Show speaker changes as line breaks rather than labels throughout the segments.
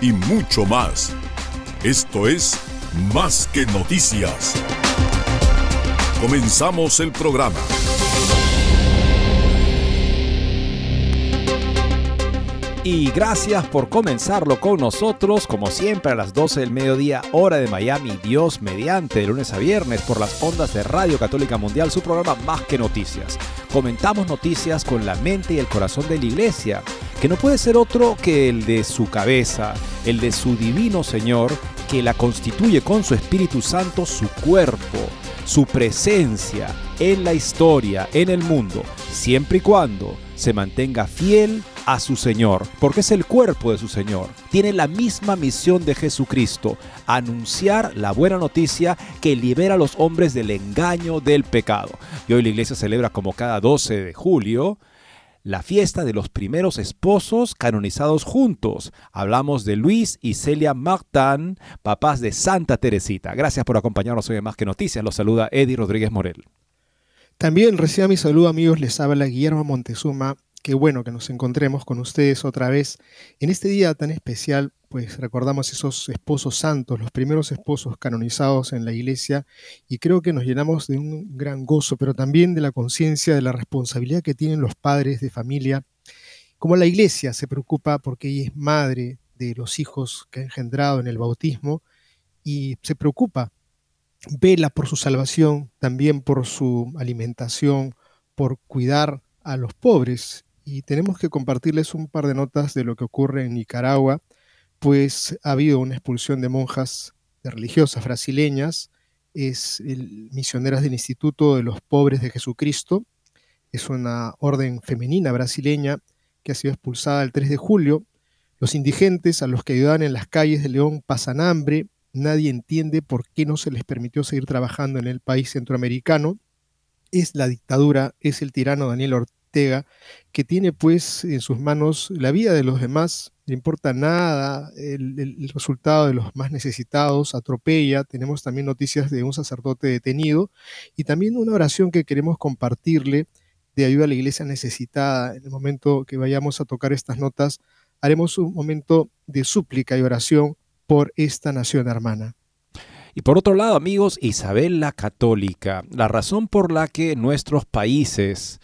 y mucho más. Esto es Más que Noticias. Comenzamos el programa.
Y gracias por comenzarlo con nosotros, como siempre a las 12 del mediodía, hora de Miami, Dios mediante, de lunes a viernes por las ondas de Radio Católica Mundial, su programa Más que Noticias. Comentamos noticias con la mente y el corazón de la iglesia, que no puede ser otro que el de su cabeza, el de su divino Señor, que la constituye con su Espíritu Santo su cuerpo, su presencia en la historia, en el mundo, siempre y cuando se mantenga fiel a su Señor, porque es el cuerpo de su Señor. Tiene la misma misión de Jesucristo, anunciar la buena noticia que libera a los hombres del engaño del pecado. Y hoy la iglesia celebra como cada 12 de julio la fiesta de los primeros esposos canonizados juntos. Hablamos de Luis y Celia Martán, papás de Santa Teresita. Gracias por acompañarnos hoy en Más que Noticias. Los saluda Eddie Rodríguez Morel.
También reciba mi saludo amigos, les habla Guillermo Montezuma. Qué bueno que nos encontremos con ustedes otra vez en este día tan especial, pues recordamos esos esposos santos, los primeros esposos canonizados en la iglesia, y creo que nos llenamos de un gran gozo, pero también de la conciencia de la responsabilidad que tienen los padres de familia, como la iglesia se preocupa porque ella es madre de los hijos que ha engendrado en el bautismo y se preocupa, vela por su salvación, también por su alimentación, por cuidar a los pobres. Y tenemos que compartirles un par de notas de lo que ocurre en Nicaragua, pues ha habido una expulsión de monjas de religiosas brasileñas, es misioneras del Instituto de los Pobres de Jesucristo, es una orden femenina brasileña que ha sido expulsada el 3 de julio. Los indigentes a los que ayudaban en las calles de León pasan hambre, nadie entiende por qué no se les permitió seguir trabajando en el país centroamericano. Es la dictadura, es el tirano Daniel Ortega que tiene pues en sus manos la vida de los demás, le importa nada el, el, resultado de los más necesitados, atropella, tenemos también noticias de un sacerdote detenido y también una oración que queremos compartirle de ayuda a la iglesia necesitada. En el momento que vayamos a tocar estas notas, haremos un momento de súplica y oración por esta nación hermana.
Y por otro lado, amigos, Isabel la Católica, la razón por la que nuestros países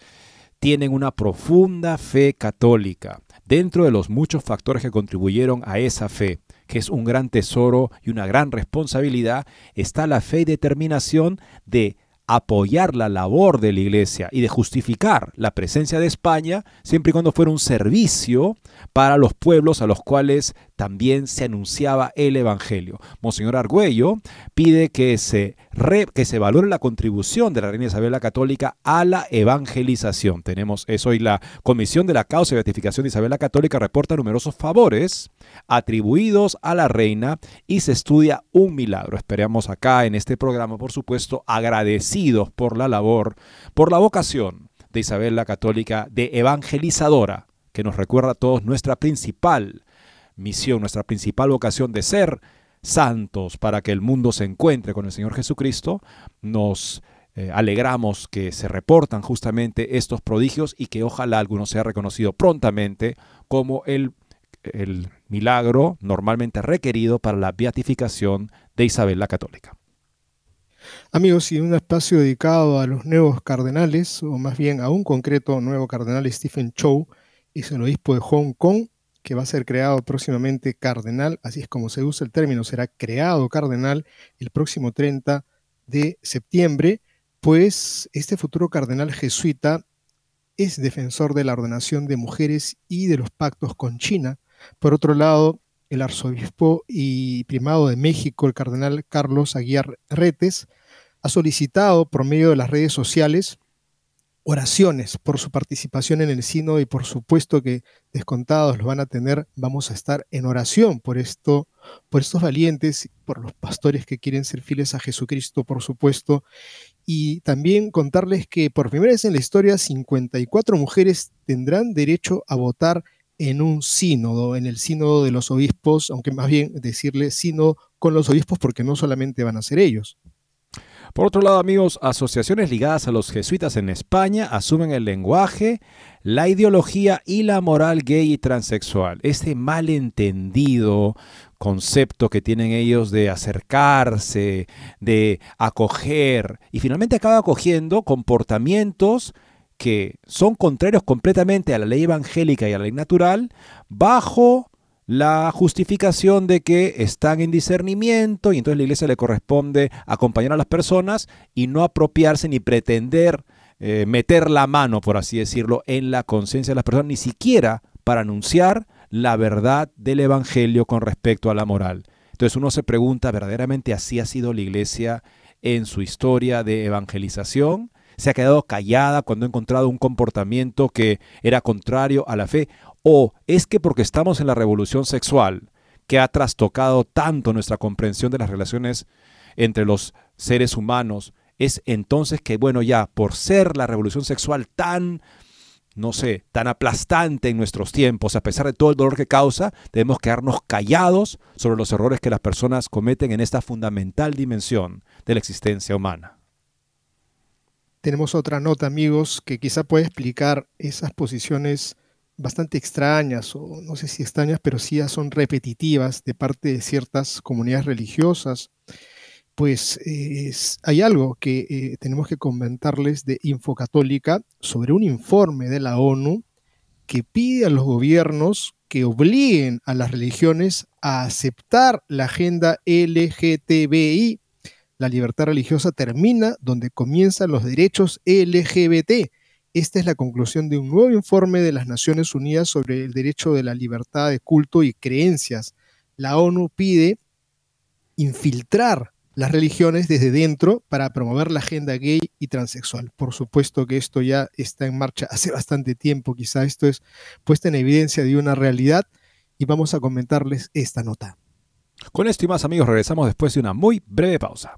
tienen una profunda fe católica. Dentro de los muchos factores que contribuyeron a esa fe, que es un gran tesoro y una gran responsabilidad, está la fe y determinación de apoyar la labor de la iglesia y de justificar la presencia de España siempre y cuando fuera un servicio para los pueblos a los cuales también se anunciaba el Evangelio. Monseñor Argüello pide que se, que se valore la contribución de la Reina Isabel la Católica a la evangelización. Tenemos eso y la Comisión de la Causa y Beatificación de Isabel la Católica reporta numerosos favores atribuidos a la Reina y se estudia un milagro. Esperamos acá en este programa, por supuesto, agradecidos por la labor, por la vocación de Isabel la Católica de evangelizadora, que nos recuerda a todos nuestra principal misión, nuestra principal vocación de ser santos para que el mundo se encuentre con el Señor Jesucristo, nos eh, alegramos que se reportan justamente estos prodigios y que ojalá alguno sea reconocido prontamente como el, el milagro normalmente requerido para la beatificación de Isabel la Católica.
Amigos, y un espacio dedicado a los nuevos cardenales, o más bien a un concreto nuevo cardenal, Stephen Chow, es el obispo de Hong Kong, que va a ser creado próximamente cardenal, así es como se usa el término, será creado cardenal el próximo 30 de septiembre, pues este futuro cardenal jesuita es defensor de la ordenación de mujeres y de los pactos con China. Por otro lado, el arzobispo y primado de México, el cardenal Carlos Aguiar Retes, ha solicitado por medio de las redes sociales oraciones por su participación en el sínodo y por supuesto que descontados los van a tener, vamos a estar en oración por esto, por estos valientes, por los pastores que quieren ser fieles a Jesucristo, por supuesto, y también contarles que por primera vez en la historia 54 mujeres tendrán derecho a votar en un sínodo, en el sínodo de los obispos, aunque más bien decirle sínodo con los obispos porque no solamente van a ser ellos.
Por otro lado, amigos, asociaciones ligadas a los jesuitas en España asumen el lenguaje, la ideología y la moral gay y transexual. Este malentendido concepto que tienen ellos de acercarse, de acoger, y finalmente acaba acogiendo comportamientos que son contrarios completamente a la ley evangélica y a la ley natural, bajo la justificación de que están en discernimiento y entonces la iglesia le corresponde acompañar a las personas y no apropiarse ni pretender eh, meter la mano, por así decirlo, en la conciencia de las personas, ni siquiera para anunciar la verdad del Evangelio con respecto a la moral. Entonces uno se pregunta, ¿verdaderamente así ha sido la iglesia en su historia de evangelización? ¿Se ha quedado callada cuando ha encontrado un comportamiento que era contrario a la fe? ¿O es que porque estamos en la revolución sexual, que ha trastocado tanto nuestra comprensión de las relaciones entre los seres humanos, es entonces que, bueno, ya por ser la revolución sexual tan, no sé, tan aplastante en nuestros tiempos, a pesar de todo el dolor que causa, debemos quedarnos callados sobre los errores que las personas cometen en esta fundamental dimensión de la existencia humana.
Tenemos otra nota, amigos, que quizá puede explicar esas posiciones bastante extrañas, o no sé si extrañas, pero sí son repetitivas de parte de ciertas comunidades religiosas, pues hay algo que eh, tenemos que comentarles de Infocatólica sobre un informe de la ONU que pide a los gobiernos que obliguen a las religiones a aceptar la agenda LGTBI. La libertad religiosa termina donde comienzan los derechos LGBT esta es la conclusión de un nuevo informe de las Naciones Unidas sobre el derecho de la libertad de culto y creencias. La ONU pide infiltrar las religiones desde dentro para promover la agenda gay y transexual. Por supuesto que esto ya está en marcha hace bastante tiempo, quizá esto es puesta en evidencia de una realidad y vamos a comentarles esta nota.
Con esto y más amigos regresamos después de una muy breve pausa.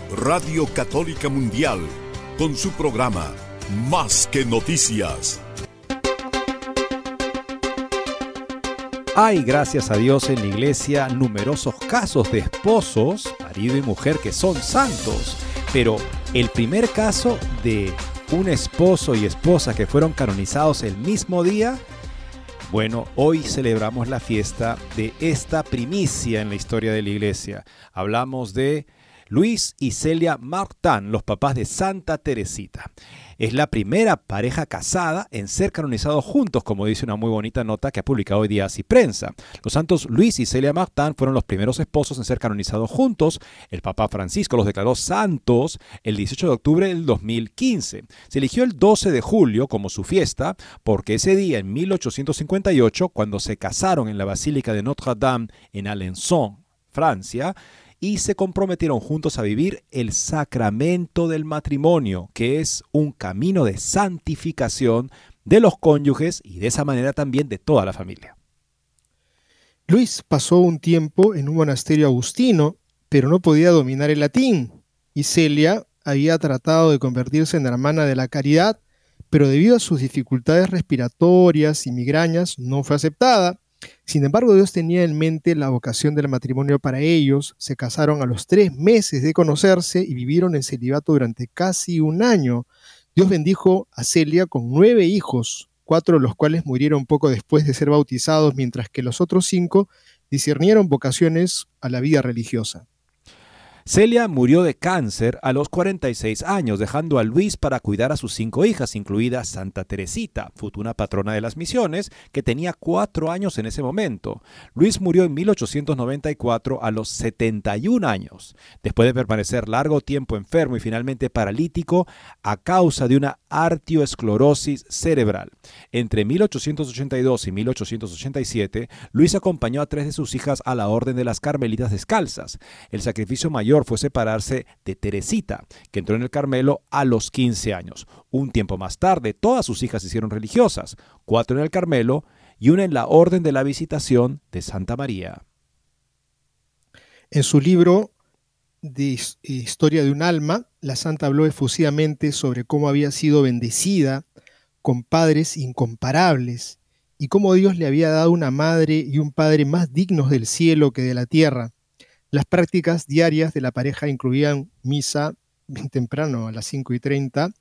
Radio Católica Mundial, con su programa Más que Noticias.
Hay, gracias a Dios, en la iglesia numerosos casos de esposos, marido y mujer, que son santos. Pero el primer caso de un esposo y esposa que fueron canonizados el mismo día Bueno, hoy celebramos la fiesta de esta primicia en la historia de la iglesia. Hablamos de Luis y Celia Martán, los papás de Santa Teresita. Es la primera pareja casada en ser canonizados juntos, como dice una muy bonita nota que ha publicado hoy día así prensa. Los santos Luis y Celia Martán fueron los primeros esposos en ser canonizados juntos. El Papa Francisco los declaró santos el 18 de octubre del 2015. Se eligió el 12 de julio como su fiesta porque ese día, en 1858, cuando se casaron en la Basílica de Notre Dame en Alençon, Francia, y se comprometieron juntos a vivir el sacramento del matrimonio, que es un camino de santificación de los cónyuges y de esa manera también de toda la familia.
Luis pasó un tiempo en un monasterio agustino, pero no podía dominar el latín, y Celia había tratado de convertirse en hermana de la caridad, pero debido a sus dificultades respiratorias y migrañas no fue aceptada. Sin embargo, Dios tenía en mente la vocación del matrimonio para ellos, se casaron a los tres meses de conocerse y vivieron en celibato durante casi un año. Dios bendijo a Celia con nueve hijos, cuatro de los cuales murieron poco después de ser bautizados, mientras que los otros cinco discernieron vocaciones a la vida religiosa.
Celia murió de cáncer a los 46 años, dejando a Luis para cuidar a sus cinco hijas, incluida Santa Teresita, futura patrona de las misiones, que tenía cuatro años en ese momento. Luis murió en 1894 a los 71 años, después de permanecer largo tiempo enfermo y finalmente paralítico a causa de una artioesclerosis cerebral. Entre 1882 y 1887, Luis acompañó a tres de sus hijas a la Orden de las Carmelitas Descalzas. El sacrificio mayor fue separarse de Teresita, que entró en el Carmelo a los 15 años. Un tiempo más tarde, todas sus hijas se hicieron religiosas, cuatro en el Carmelo y una en la Orden de la Visitación de Santa María.
En su libro de Historia de un alma, la santa habló efusivamente sobre cómo había sido bendecida con padres incomparables y cómo Dios le había dado una madre y un padre más dignos del cielo que de la tierra. Las prácticas diarias de la pareja incluían misa bien temprano a las 5 y 30,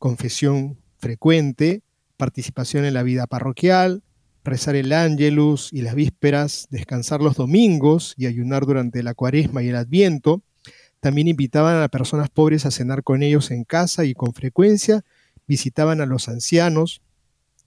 confesión frecuente, participación en la vida parroquial, rezar el ángelus y las vísperas, descansar los domingos y ayunar durante la cuaresma y el adviento. También invitaban a personas pobres a cenar con ellos en casa y con frecuencia visitaban a los ancianos,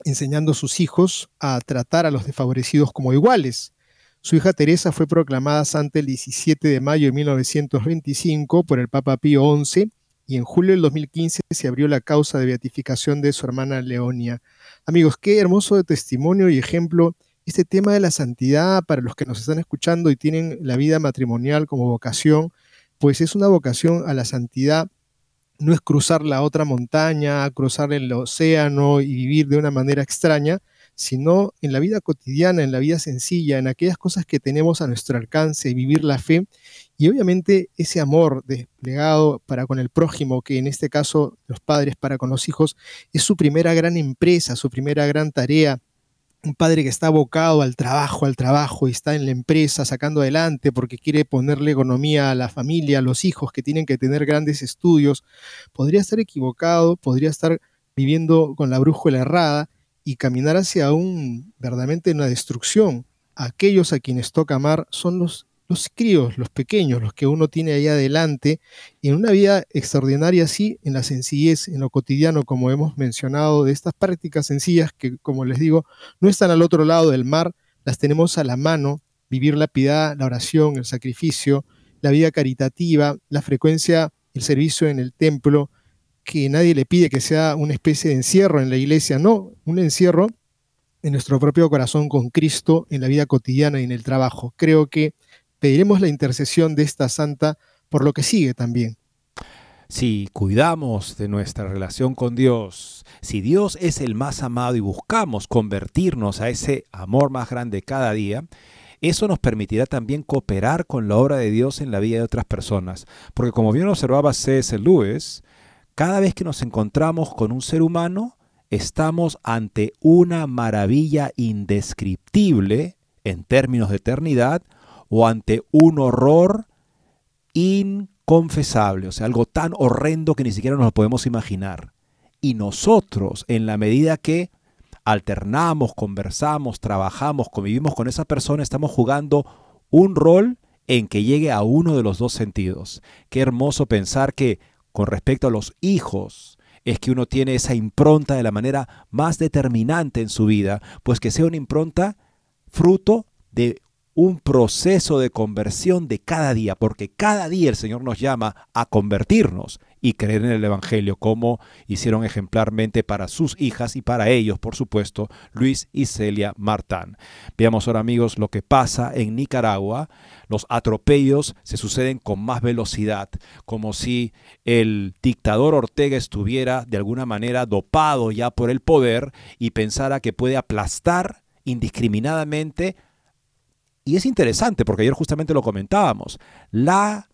enseñando a sus hijos a tratar a los desfavorecidos como iguales. Su hija Teresa fue proclamada santa el 17 de mayo de 1925 por el Papa Pío XI y en julio del 2015 se abrió la causa de beatificación de su hermana Leonia. Amigos, qué hermoso testimonio y ejemplo este tema de la santidad para los que nos están escuchando y tienen la vida matrimonial como vocación, pues es una vocación a la santidad no es cruzar la otra montaña, cruzar el océano y vivir de una manera extraña, sino en la vida cotidiana, en la vida sencilla, en aquellas cosas que tenemos a nuestro alcance, vivir la fe y obviamente ese amor desplegado para con el prójimo, que en este caso los padres para con los hijos, es su primera gran empresa, su primera gran tarea. Un padre que está abocado al trabajo, al trabajo y está en la empresa sacando adelante porque quiere ponerle economía a la familia, a los hijos que tienen que tener grandes estudios, podría estar equivocado, podría estar viviendo con la brújula errada y caminar hacia un verdaderamente una destrucción. Aquellos a quienes toca amar son los, los críos, los pequeños, los que uno tiene ahí adelante, en una vida extraordinaria así, en la sencillez, en lo cotidiano, como hemos mencionado, de estas prácticas sencillas que, como les digo, no están al otro lado del mar, las tenemos a la mano, vivir la piedad, la oración, el sacrificio, la vida caritativa, la frecuencia, el servicio en el templo, que nadie le pide que sea una especie de encierro en la iglesia, no, un encierro en nuestro propio corazón con Cristo en la vida cotidiana y en el trabajo. Creo que pediremos la intercesión de esta santa por lo que sigue también.
Si cuidamos de nuestra relación con Dios, si Dios es el más amado y buscamos convertirnos a ese amor más grande cada día, eso nos permitirá también cooperar con la obra de Dios en la vida de otras personas. Porque como bien observaba C.S. Lewis, cada vez que nos encontramos con un ser humano, estamos ante una maravilla indescriptible en términos de eternidad o ante un horror inconfesable, o sea, algo tan horrendo que ni siquiera nos lo podemos imaginar. Y nosotros, en la medida que alternamos, conversamos, trabajamos, convivimos con esa persona, estamos jugando un rol en que llegue a uno de los dos sentidos. Qué hermoso pensar que con respecto a los hijos, es que uno tiene esa impronta de la manera más determinante en su vida, pues que sea una impronta fruto de un proceso de conversión de cada día, porque cada día el Señor nos llama a convertirnos y creer en el Evangelio, como hicieron ejemplarmente para sus hijas y para ellos, por supuesto, Luis y Celia Martán. Veamos ahora, amigos, lo que pasa en Nicaragua. Los atropellos se suceden con más velocidad, como si el dictador Ortega estuviera de alguna manera dopado ya por el poder y pensara que puede aplastar indiscriminadamente. Y es interesante, porque ayer justamente lo comentábamos, la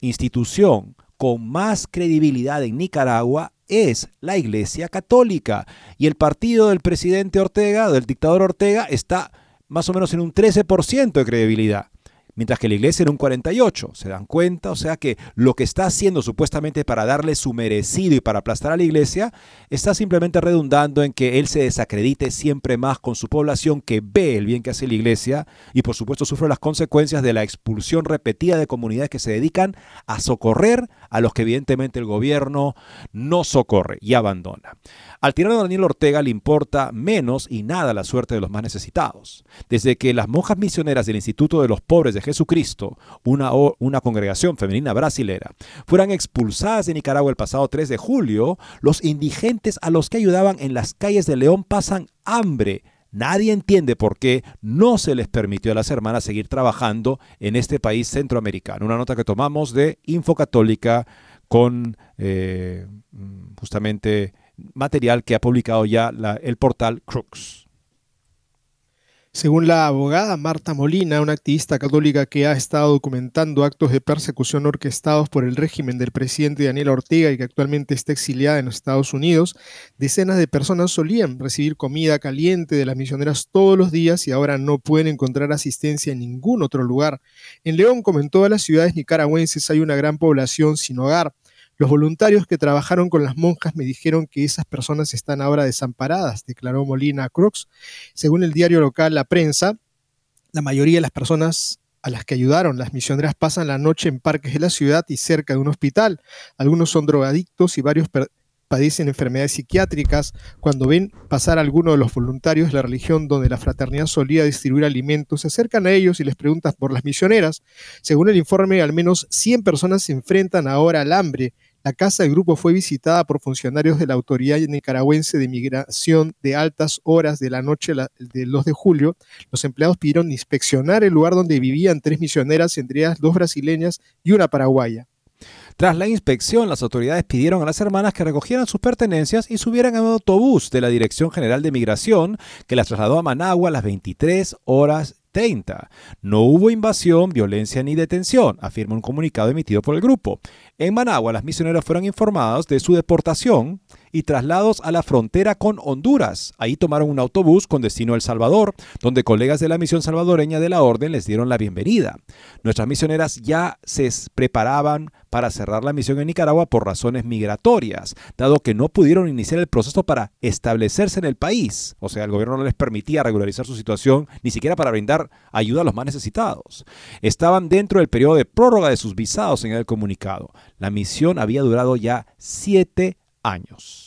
institución con más credibilidad en Nicaragua es la Iglesia Católica. Y el partido del presidente Ortega, del dictador Ortega, está más o menos en un 13% de credibilidad mientras que la iglesia era un 48. ¿Se dan cuenta? O sea que lo que está haciendo supuestamente para darle su merecido y para aplastar a la iglesia, está simplemente redundando en que él se desacredite siempre más con su población que ve el bien que hace la iglesia y por supuesto sufre las consecuencias de la expulsión repetida de comunidades que se dedican a socorrer a los que evidentemente el gobierno no socorre y abandona. Al tirano Daniel Ortega le importa menos y nada la suerte de los más necesitados. Desde que las monjas misioneras del Instituto de los Pobres de Jesucristo, una, una congregación femenina brasilera, fueran expulsadas de Nicaragua el pasado 3 de julio, los indigentes a los que ayudaban en las calles de León pasan hambre. Nadie entiende por qué no se les permitió a las hermanas seguir trabajando en este país centroamericano. Una nota que tomamos de Infocatólica con eh, justamente material que ha publicado ya el portal Crux.
Según la abogada Marta Molina, una activista católica que ha estado documentando actos de persecución orquestados por el régimen del presidente Daniel Ortega y que actualmente está exiliada en los Estados Unidos, decenas de personas solían recibir comida caliente de las misioneras todos los días y ahora no pueden encontrar asistencia en ningún otro lugar. En León, como en todas las ciudades nicaragüenses, hay una gran población sin hogar. Los voluntarios que trabajaron con las monjas me dijeron que esas personas están ahora desamparadas, declaró Molina Crux. Según el diario local La Prensa, la mayoría de las personas a las que ayudaron las misioneras pasan la noche en parques de la ciudad y cerca de un hospital. Algunos son drogadictos y varios padecen enfermedades psiquiátricas. Cuando ven pasar a alguno de los voluntarios de la religión donde la fraternidad solía distribuir alimentos, se acercan a ellos y les preguntan por las misioneras. Según el informe, al menos 100 personas se enfrentan ahora al hambre la casa del grupo fue visitada por funcionarios de la Autoridad Nicaragüense de Migración de altas horas de la noche del 2 de julio. Los empleados pidieron inspeccionar el lugar donde vivían tres misioneras, entre ellas dos brasileñas y una paraguaya.
Tras la inspección, las autoridades pidieron a las hermanas que recogieran sus pertenencias y subieran a un autobús de la Dirección General de Migración que las trasladó a Managua a las 23 horas 30. No hubo invasión, violencia ni detención, afirma un comunicado emitido por el grupo. En Managua, las misioneras fueron informadas de su deportación y traslados a la frontera con Honduras. Ahí tomaron un autobús con destino a El Salvador, donde colegas de la misión salvadoreña de la Orden les dieron la bienvenida. Nuestras misioneras ya se preparaban para cerrar la misión en Nicaragua por razones migratorias, dado que no pudieron iniciar el proceso para establecerse en el país. O sea, el gobierno no les permitía regularizar su situación, ni siquiera para brindar ayuda a los más necesitados. Estaban dentro del periodo de prórroga de sus visados en el comunicado. La misión había durado ya siete años.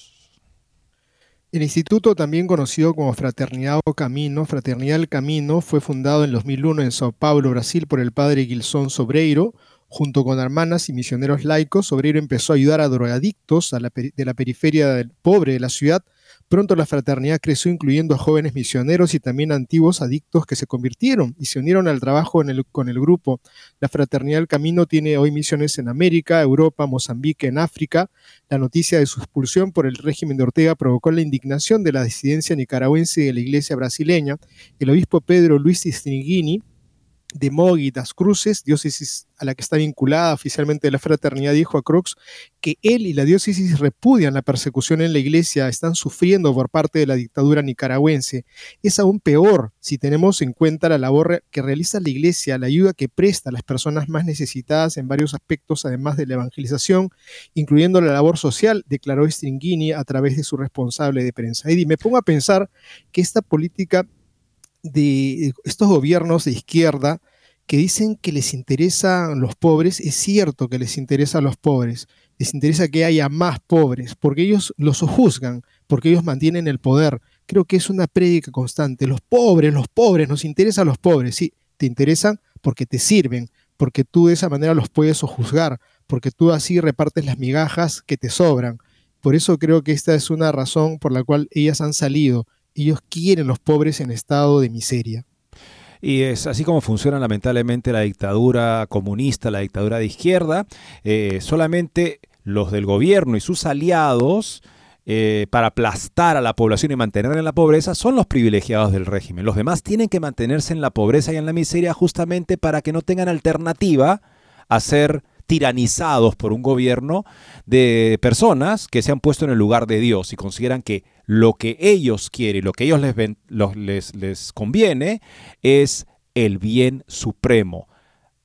El instituto, también conocido como Fraternidad o Camino, Fraternidad del Camino, fue fundado en 2001 en Sao Paulo, Brasil, por el padre Gilson Sobreiro. Junto con hermanas y misioneros laicos, Sobreiro empezó a ayudar a drogadictos de la periferia del pobre de la ciudad Pronto la fraternidad creció incluyendo a jóvenes misioneros y también antiguos adictos que se convirtieron y se unieron al trabajo con el grupo. La fraternidad del camino tiene hoy misiones en América, Europa, Mozambique, en África. La noticia de su expulsión por el régimen de Ortega provocó la indignación de la disidencia nicaragüense y de la iglesia brasileña. El obispo Pedro Luis Stringini de Mogi das Cruces, diócesis a la que está vinculada oficialmente la fraternidad, dijo a Crux que él y la diócesis repudian la persecución en la iglesia, están sufriendo por parte de la dictadura nicaragüense. Es aún peor si tenemos en cuenta la labor que realiza la iglesia, la ayuda que presta a las personas más necesitadas en varios aspectos, además de la evangelización, incluyendo la labor social, declaró Stringini a través de su responsable de prensa. Y me pongo a pensar que esta política de estos gobiernos de izquierda que dicen que les interesan los pobres, es cierto que les interesa a los pobres, les interesa que haya más pobres, porque ellos los juzgan, porque ellos mantienen el poder. Creo que es una prédica constante. Los pobres, los pobres, nos interesan los pobres. Sí, te interesan porque te sirven, porque tú de esa manera los puedes juzgar, porque tú así repartes las migajas que te sobran. Por eso creo que esta es una razón por la cual ellas han salido ellos quieren los pobres en estado de miseria.
Y es así como funciona lamentablemente la dictadura comunista, la dictadura de izquierda. Eh, solamente los del gobierno y sus aliados eh, para aplastar a la población y mantenerla en la pobreza son los privilegiados del régimen. Los demás tienen que mantenerse en la pobreza y en la miseria justamente para que no tengan alternativa a ser tiranizados por un gobierno de personas que se han puesto en el lugar de Dios y consideran que lo que ellos quieren, lo que ellos les, les, les conviene es el bien supremo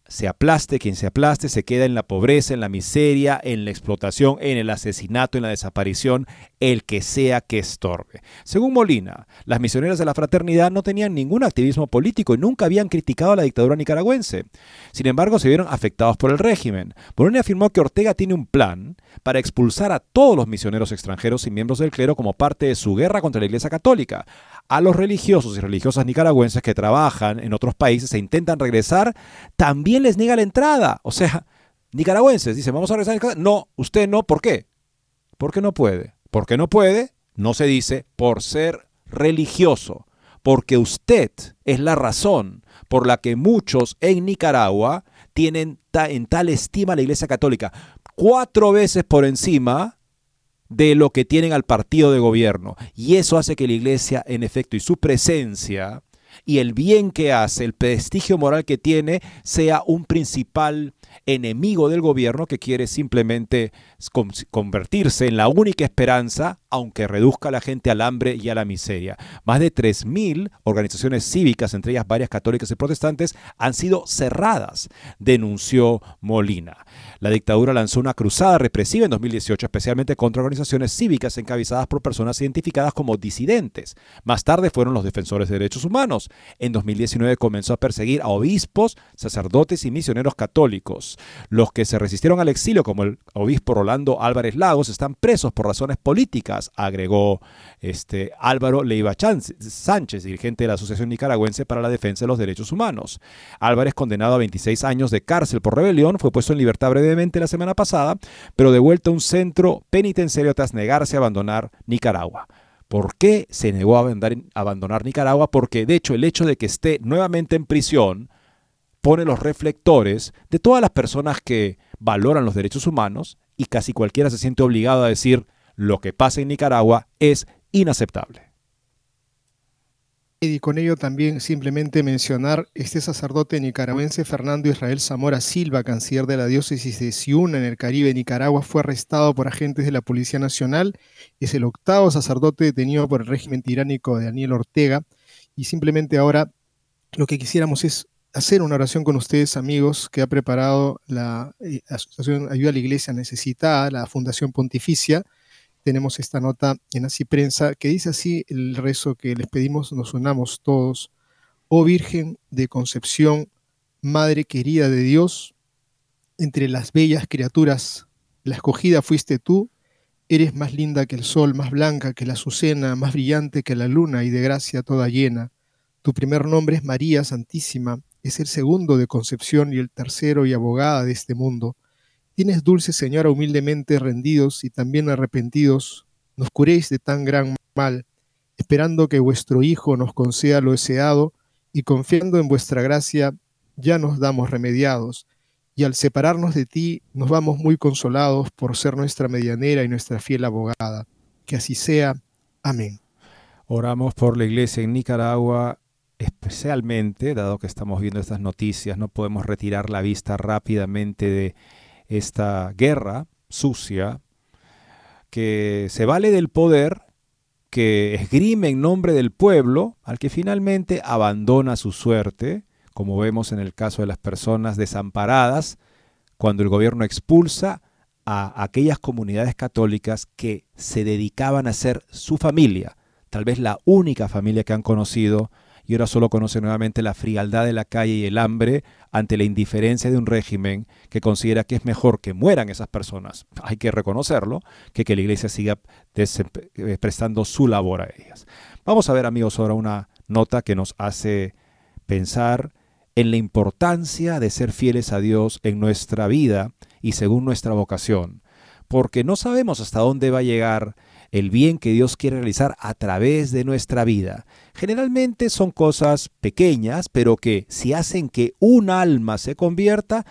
se aplaste quien se aplaste, se queda en la pobreza, en la miseria, en la explotación, en el asesinato, en la desaparición, el que sea que estorbe. Según Molina, las misioneras de la fraternidad no tenían ningún activismo político y nunca habían criticado a la dictadura nicaragüense. Sin embargo, se vieron afectados por el régimen. Molina afirmó que Ortega tiene un plan para expulsar a todos los misioneros extranjeros y miembros del clero como parte de su guerra contra la Iglesia Católica. A los religiosos y religiosas nicaragüenses que trabajan en otros países e intentan regresar, también les niega la entrada. O sea, nicaragüenses dicen, vamos a regresar. A no, usted no, ¿por qué? Porque no puede. ¿Por qué no puede? No se dice por ser religioso. Porque usted es la razón por la que muchos en Nicaragua tienen en tal estima la Iglesia Católica. Cuatro veces por encima de lo que tienen al partido de gobierno. Y eso hace que la iglesia, en efecto, y su presencia y el bien que hace, el prestigio moral que tiene, sea un principal enemigo del gobierno que quiere simplemente convertirse en la única esperanza, aunque reduzca a la gente al hambre y a la miseria. Más de 3.000 organizaciones cívicas, entre ellas varias católicas y protestantes, han sido cerradas, denunció Molina. La dictadura lanzó una cruzada represiva en 2018, especialmente contra organizaciones cívicas encabezadas por personas identificadas como disidentes. Más tarde fueron los defensores de derechos humanos. En 2019 comenzó a perseguir a obispos, sacerdotes y misioneros católicos. Los que se resistieron al exilio, como el obispo Rolando Álvarez Lagos, están presos por razones políticas, agregó este, Álvaro Leiva Sánchez, dirigente de la Asociación Nicaragüense para la Defensa de los Derechos Humanos. Álvarez, condenado a 26 años de cárcel por rebelión, fue puesto en libertad brevemente la semana pasada, pero de vuelta a un centro penitenciario tras negarse a abandonar Nicaragua. ¿Por qué se negó a abandonar Nicaragua? Porque de hecho el hecho de que esté nuevamente en prisión pone los reflectores de todas las personas que valoran los derechos humanos y casi cualquiera se siente obligado a decir lo que pasa en Nicaragua es inaceptable
y con ello también simplemente mencionar este sacerdote nicaragüense Fernando Israel Zamora Silva, canciller de la diócesis de Ciuna en el Caribe, Nicaragua, fue arrestado por agentes de la Policía Nacional. Es el octavo sacerdote detenido por el régimen tiránico de Daniel Ortega. Y simplemente ahora lo que quisiéramos es hacer una oración con ustedes, amigos, que ha preparado la eh, Asociación Ayuda a la Iglesia Necesitada, la Fundación Pontificia tenemos esta nota en Así Prensa que dice así el rezo que les pedimos, nos unamos todos. Oh Virgen de Concepción, Madre querida de Dios, entre las bellas criaturas, la escogida fuiste tú, eres más linda que el sol, más blanca que la azucena, más brillante que la luna y de gracia toda llena. Tu primer nombre es María Santísima, es el segundo de concepción y el tercero y abogada de este mundo. Tienes, dulce Señora, humildemente rendidos y también arrepentidos, nos curéis de tan gran mal, esperando que vuestro Hijo nos conceda lo deseado, y confiando en vuestra gracia, ya nos damos remediados, y al separarnos de ti, nos vamos muy consolados por ser nuestra medianera y nuestra fiel abogada. Que así sea. Amén.
Oramos por la iglesia en Nicaragua especialmente, dado que estamos viendo estas noticias, no podemos retirar la vista rápidamente de esta guerra sucia que se vale del poder, que esgrime en nombre del pueblo, al que finalmente abandona su suerte, como vemos en el caso de las personas desamparadas, cuando el gobierno expulsa a aquellas comunidades católicas que se dedicaban a ser su familia, tal vez la única familia que han conocido, y ahora solo conocen nuevamente la frialdad de la calle y el hambre ante la indiferencia de un régimen que considera que es mejor que mueran esas personas, hay que reconocerlo, que que la iglesia siga eh, prestando su labor a ellas. Vamos a ver amigos ahora una nota que nos hace pensar en la importancia de ser fieles a Dios en nuestra vida y según nuestra vocación, porque no sabemos hasta dónde va a llegar el bien que Dios quiere realizar a través de nuestra vida. Generalmente son cosas pequeñas, pero que si hacen que un alma se convierta,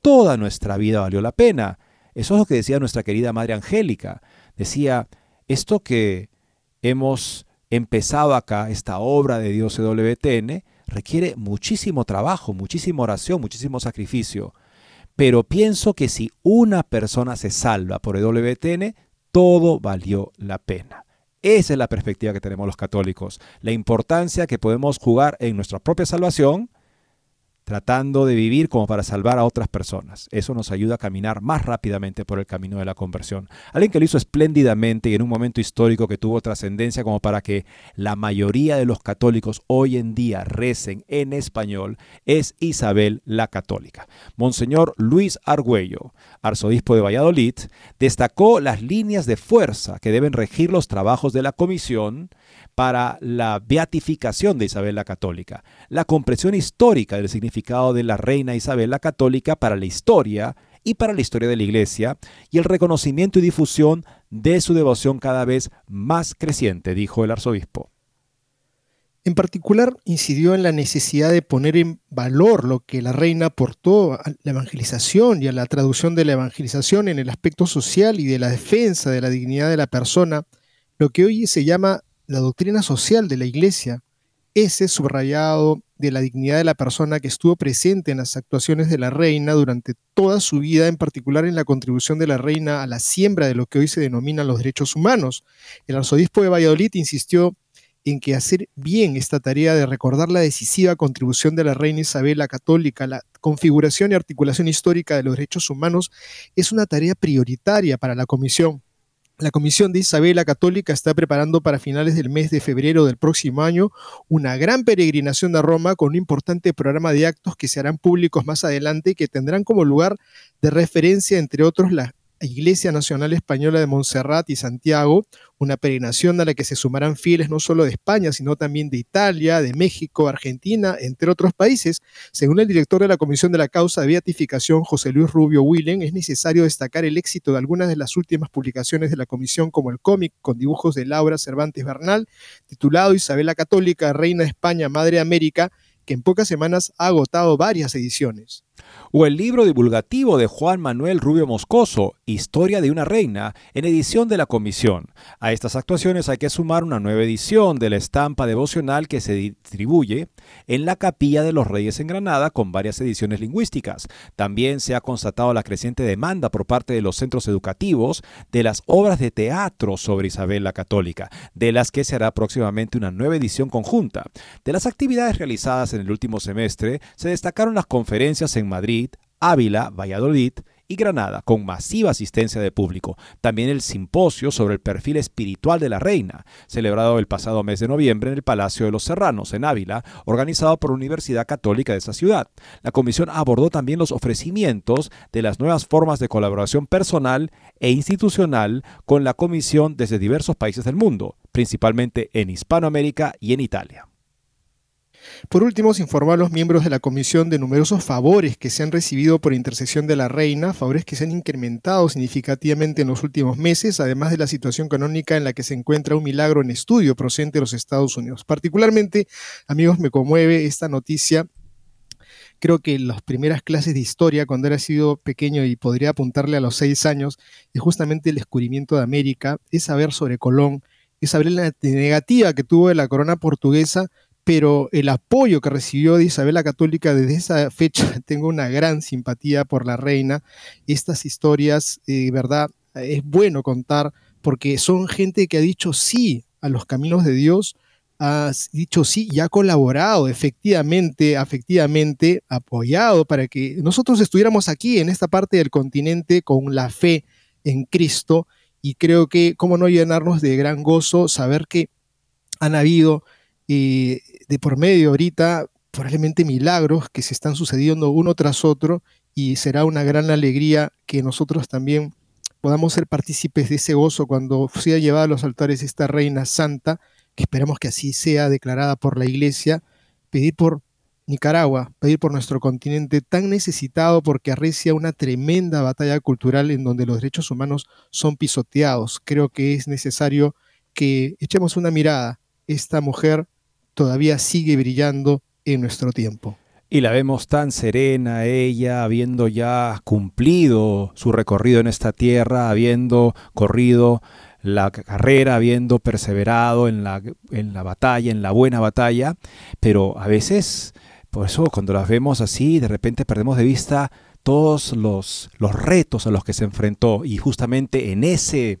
toda nuestra vida valió la pena. Eso es lo que decía nuestra querida Madre Angélica. Decía, esto que hemos empezado acá, esta obra de Dios EWTN, requiere muchísimo trabajo, muchísima oración, muchísimo sacrificio. Pero pienso que si una persona se salva por EWTN, todo valió la pena. Esa es la perspectiva que tenemos los católicos, la importancia que podemos jugar en nuestra propia salvación tratando de vivir como para salvar a otras personas. Eso nos ayuda a caminar más rápidamente por el camino de la conversión. Alguien que lo hizo espléndidamente y en un momento histórico que tuvo trascendencia como para que la mayoría de los católicos hoy en día recen en español es Isabel la Católica. Monseñor Luis Argüello, arzobispo de Valladolid, destacó las líneas de fuerza que deben regir los trabajos de la comisión para la beatificación de Isabel la Católica, la comprensión histórica del significado de la reina Isabel la Católica para la historia y para la historia de la Iglesia, y el reconocimiento y difusión de su devoción cada vez más creciente, dijo el arzobispo.
En particular, incidió en la necesidad de poner en valor lo que la reina aportó a la evangelización y a la traducción de la evangelización en el aspecto social y de la defensa de la dignidad de la persona, lo que hoy se llama la doctrina social de la Iglesia, ese subrayado de la dignidad de la persona que estuvo presente en las actuaciones de la reina durante toda su vida, en particular en la contribución de la reina a la siembra de lo que hoy se denominan los derechos humanos. El arzobispo de Valladolid insistió en que hacer bien esta tarea de recordar la decisiva contribución de la reina Isabel la Católica, la configuración y articulación histórica de los derechos humanos, es una tarea prioritaria para la Comisión la Comisión de Isabel Católica está preparando para finales del mes de febrero del próximo año una gran peregrinación a Roma con un importante programa de actos que se harán públicos más adelante y que tendrán como lugar de referencia, entre otros, la Iglesia Nacional Española de Montserrat y Santiago, una peregrinación a la que se sumarán fieles no solo de España, sino también de Italia, de México, Argentina, entre otros países. Según el director de la Comisión de la Causa de Beatificación, José Luis Rubio Willen, es necesario destacar el éxito de algunas de las últimas publicaciones de la Comisión, como el cómic con dibujos de Laura Cervantes Bernal, titulado Isabela Católica, Reina de España, Madre América, que en pocas semanas ha agotado varias ediciones
o el libro divulgativo de Juan Manuel Rubio Moscoso, Historia de una Reina, en edición de la Comisión. A estas actuaciones hay que sumar una nueva edición de la estampa devocional que se distribuye en la Capilla de los Reyes en Granada con varias ediciones lingüísticas. También se ha constatado la creciente demanda por parte de los centros educativos de las obras de teatro sobre Isabel la Católica, de las que se hará próximamente una nueva edición conjunta. De las actividades realizadas en el último semestre, se destacaron las conferencias Madrid, Ávila, Valladolid y Granada, con masiva asistencia de público. También el simposio sobre el perfil espiritual de la reina, celebrado el pasado mes de noviembre en el Palacio de los Serranos, en Ávila, organizado por la Universidad Católica de esa ciudad. La comisión abordó también los ofrecimientos de las nuevas formas de colaboración personal e institucional con la comisión desde diversos países del mundo, principalmente en Hispanoamérica y en Italia.
Por último, se informó a los miembros de la comisión de numerosos favores que se han recibido por intercesión de la reina, favores que se han incrementado significativamente en los últimos meses, además de la situación canónica en la que se encuentra un milagro en estudio procedente de los Estados Unidos. Particularmente, amigos, me conmueve esta noticia creo que las primeras clases de historia, cuando era sido pequeño y podría apuntarle a los seis años, es justamente el descubrimiento de América, es saber sobre Colón, es saber la negativa que tuvo de la corona portuguesa pero el apoyo que recibió de Isabel la Católica desde esa fecha, tengo una gran simpatía por la reina. Estas historias, eh, verdad, es bueno contar porque son gente que ha dicho sí a los caminos de Dios, ha dicho sí y ha colaborado efectivamente, efectivamente apoyado para que nosotros estuviéramos aquí en esta parte del continente con la fe en Cristo y creo que cómo no llenarnos de gran gozo saber que han habido eh, de por medio ahorita probablemente milagros que se están sucediendo uno tras otro y será una gran alegría que nosotros también podamos ser partícipes de ese gozo cuando sea llevada a los altares esta reina santa, que esperamos que así sea declarada por la iglesia, pedir por Nicaragua, pedir por nuestro continente tan necesitado porque arrecia una tremenda batalla cultural en donde los derechos humanos son pisoteados. Creo que es necesario que echemos una mirada. Esta mujer todavía sigue brillando en nuestro tiempo.
Y la vemos tan serena, ella habiendo ya cumplido su recorrido en esta tierra, habiendo corrido la carrera, habiendo perseverado en la, en la batalla, en la buena batalla, pero a veces, por eso cuando las vemos así, de repente perdemos de vista todos los, los retos a los que se enfrentó y justamente en ese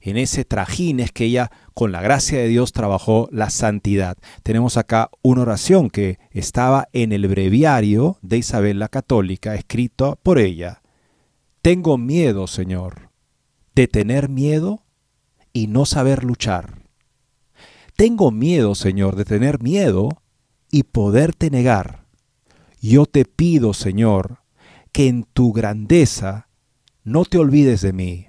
en ese trajín es que ella, con la gracia de Dios, trabajó la santidad. Tenemos acá una oración que estaba en el breviario de Isabel la Católica, escrito por ella. Tengo miedo, Señor, de tener miedo y no saber luchar. Tengo miedo, Señor, de tener miedo y poderte negar. Yo te pido, Señor, que en tu grandeza no te olvides de mí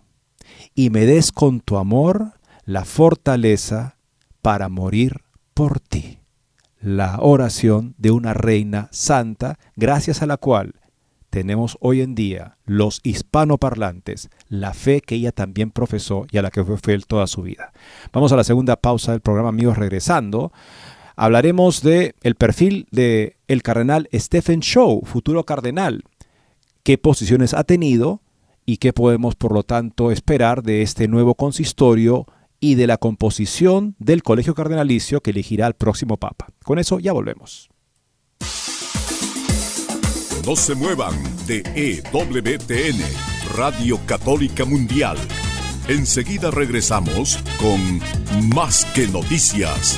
y me des con tu amor la fortaleza para morir por ti. La oración de una reina santa, gracias a la cual tenemos hoy en día los hispanoparlantes, la fe que ella también profesó y a la que fue fiel toda su vida. Vamos a la segunda pausa del programa, amigos, regresando. Hablaremos de el perfil de el cardenal Stephen Shaw, futuro cardenal, qué posiciones ha tenido y qué podemos, por lo tanto, esperar de este nuevo consistorio y de la composición del colegio cardenalicio que elegirá al próximo papa. Con eso ya volvemos.
No se muevan de EWTN, Radio Católica Mundial. Enseguida regresamos con Más que Noticias.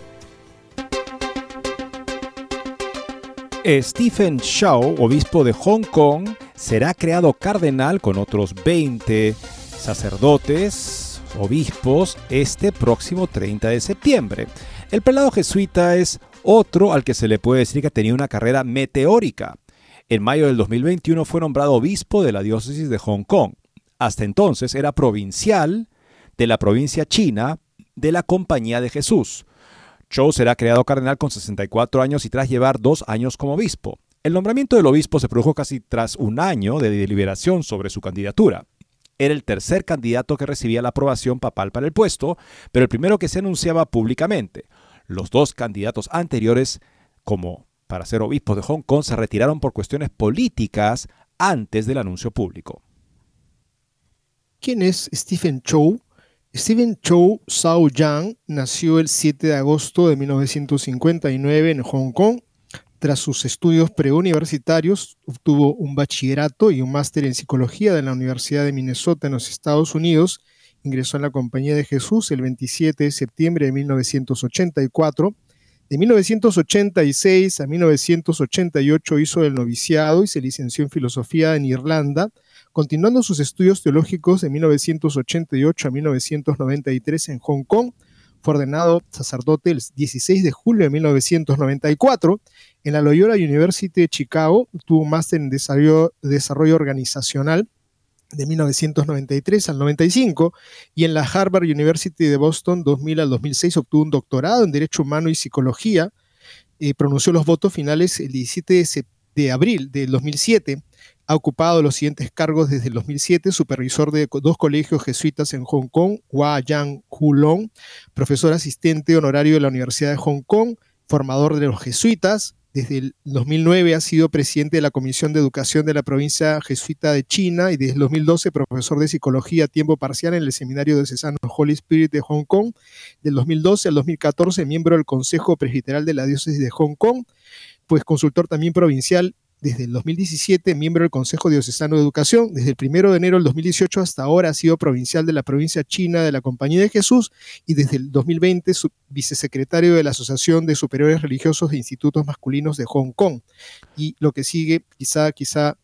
Stephen Shaw, obispo de Hong Kong, será creado cardenal con otros 20 sacerdotes, obispos, este próximo 30 de septiembre. El pelado jesuita es otro al que se le puede decir que ha tenido una carrera meteórica. En mayo del 2021 fue nombrado obispo de la diócesis de Hong Kong. Hasta entonces era provincial de la provincia china de la Compañía de Jesús. Chow será creado cardenal con 64 años y tras llevar dos años como obispo. El nombramiento del obispo se produjo casi tras un año de deliberación sobre su candidatura. era el tercer candidato que recibía la aprobación papal para el puesto, pero el primero que se anunciaba públicamente. Los dos candidatos anteriores, como para ser obispos de Hong Kong, se retiraron por cuestiones políticas antes del anuncio público.
¿Quién es Stephen Chow? Stephen Chow Sao Yang nació el 7 de agosto de 1959 en Hong Kong. Tras sus estudios preuniversitarios, obtuvo un bachillerato y un máster en psicología de la Universidad de Minnesota en los Estados Unidos. Ingresó en la Compañía de Jesús el 27 de septiembre de 1984. De 1986 a 1988 hizo el noviciado y se licenció en filosofía en Irlanda continuando sus estudios teológicos de 1988 a 1993 en Hong Kong. Fue ordenado sacerdote el 16 de julio de 1994. En la Loyola University de Chicago tuvo un máster en desarrollo, organizacional de 1993 al 95 y en la Harvard University de Boston 2000 al 2006 obtuvo un doctorado en Derecho Humano y Psicología. y pronunció los votos finales el 17 de, de abril del 2007 ha ocupado los siguientes cargos desde el 2007, supervisor de dos colegios jesuitas en Hong Kong, Hua Yang Hulong, profesor asistente honorario de la Universidad de Hong Kong, formador de los jesuitas. Desde el 2009 ha sido presidente de la Comisión de Educación de la provincia jesuita de China y desde el 2012 profesor de psicología a tiempo parcial en el Seminario de Cesano Holy Spirit de Hong Kong. Del 2012 al 2014 miembro del Consejo Presbiteral de la Diócesis de Hong Kong, pues consultor también provincial desde el 2017 miembro del Consejo Diocesano de Educación. Desde el 1 de enero del 2018 hasta ahora ha sido provincial de la provincia china de la Compañía de Jesús y desde el 2020 vicesecretario de la Asociación de Superiores Religiosos de Institutos Masculinos de Hong Kong. Y lo que sigue quizá, quizá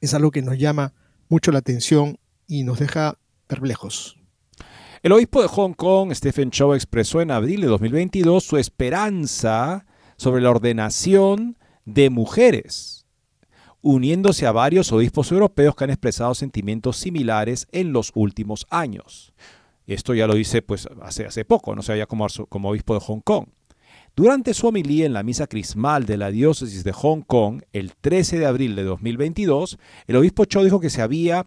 es algo que nos llama mucho la atención y nos deja perplejos.
El obispo de Hong Kong, Stephen Chow, expresó en abril de 2022 su esperanza sobre la ordenación de mujeres uniéndose a varios obispos europeos que han expresado sentimientos similares en los últimos años. Esto ya lo dice pues hace, hace poco, no sé, ya como, como obispo de Hong Kong. Durante su homilía en la misa crismal de la diócesis de Hong Kong, el 13 de abril de 2022, el obispo Cho dijo que se había,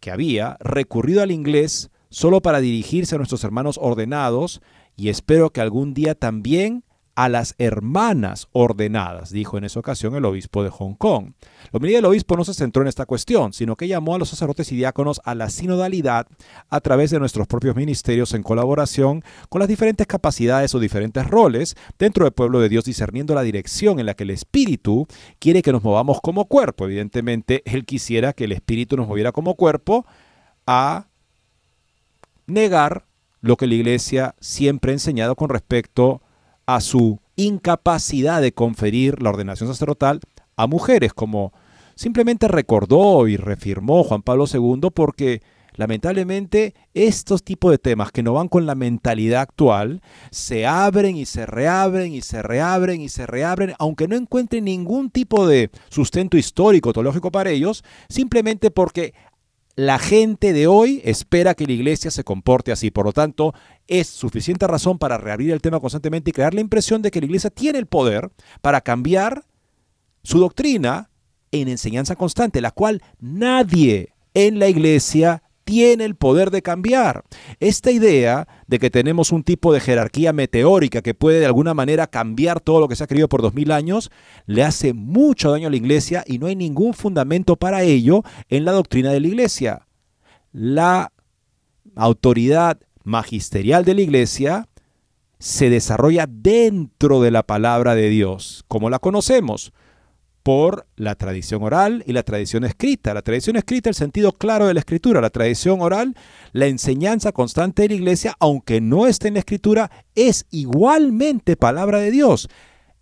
que había recurrido al inglés solo para dirigirse a nuestros hermanos ordenados y espero que algún día también a las hermanas ordenadas, dijo en esa ocasión el obispo de Hong Kong. La homilía del obispo no se centró en esta cuestión, sino que llamó a los sacerdotes y diáconos a la sinodalidad a través de nuestros propios ministerios en colaboración con las diferentes capacidades o diferentes roles dentro del pueblo de Dios, discerniendo la dirección en la que el Espíritu quiere que nos movamos como cuerpo. Evidentemente, Él quisiera que el Espíritu nos moviera como cuerpo a negar lo que la Iglesia siempre ha enseñado con respecto a a su incapacidad de conferir la ordenación sacerdotal a mujeres, como simplemente recordó y reafirmó Juan Pablo II, porque lamentablemente estos tipos de temas que no van con la mentalidad actual se abren y se reabren y se reabren y se reabren, aunque no encuentren ningún tipo de sustento histórico, teológico para ellos, simplemente porque la gente de hoy espera que la iglesia se comporte así. Por lo tanto, es suficiente razón para reabrir el tema constantemente y crear la impresión de que la iglesia tiene el poder para cambiar su doctrina en enseñanza constante, la cual nadie en la iglesia tiene el poder de cambiar. Esta idea de que tenemos un tipo de jerarquía meteórica que puede de alguna manera cambiar todo lo que se ha creído por dos mil años, le hace mucho daño a la iglesia y no hay ningún fundamento para ello en la doctrina de la iglesia. La autoridad magisterial de la iglesia se desarrolla dentro de la palabra de Dios, como la conocemos por la tradición oral y la tradición escrita. La tradición escrita, el sentido claro de la escritura. La tradición oral, la enseñanza constante de la iglesia, aunque no esté en la escritura, es igualmente palabra de Dios.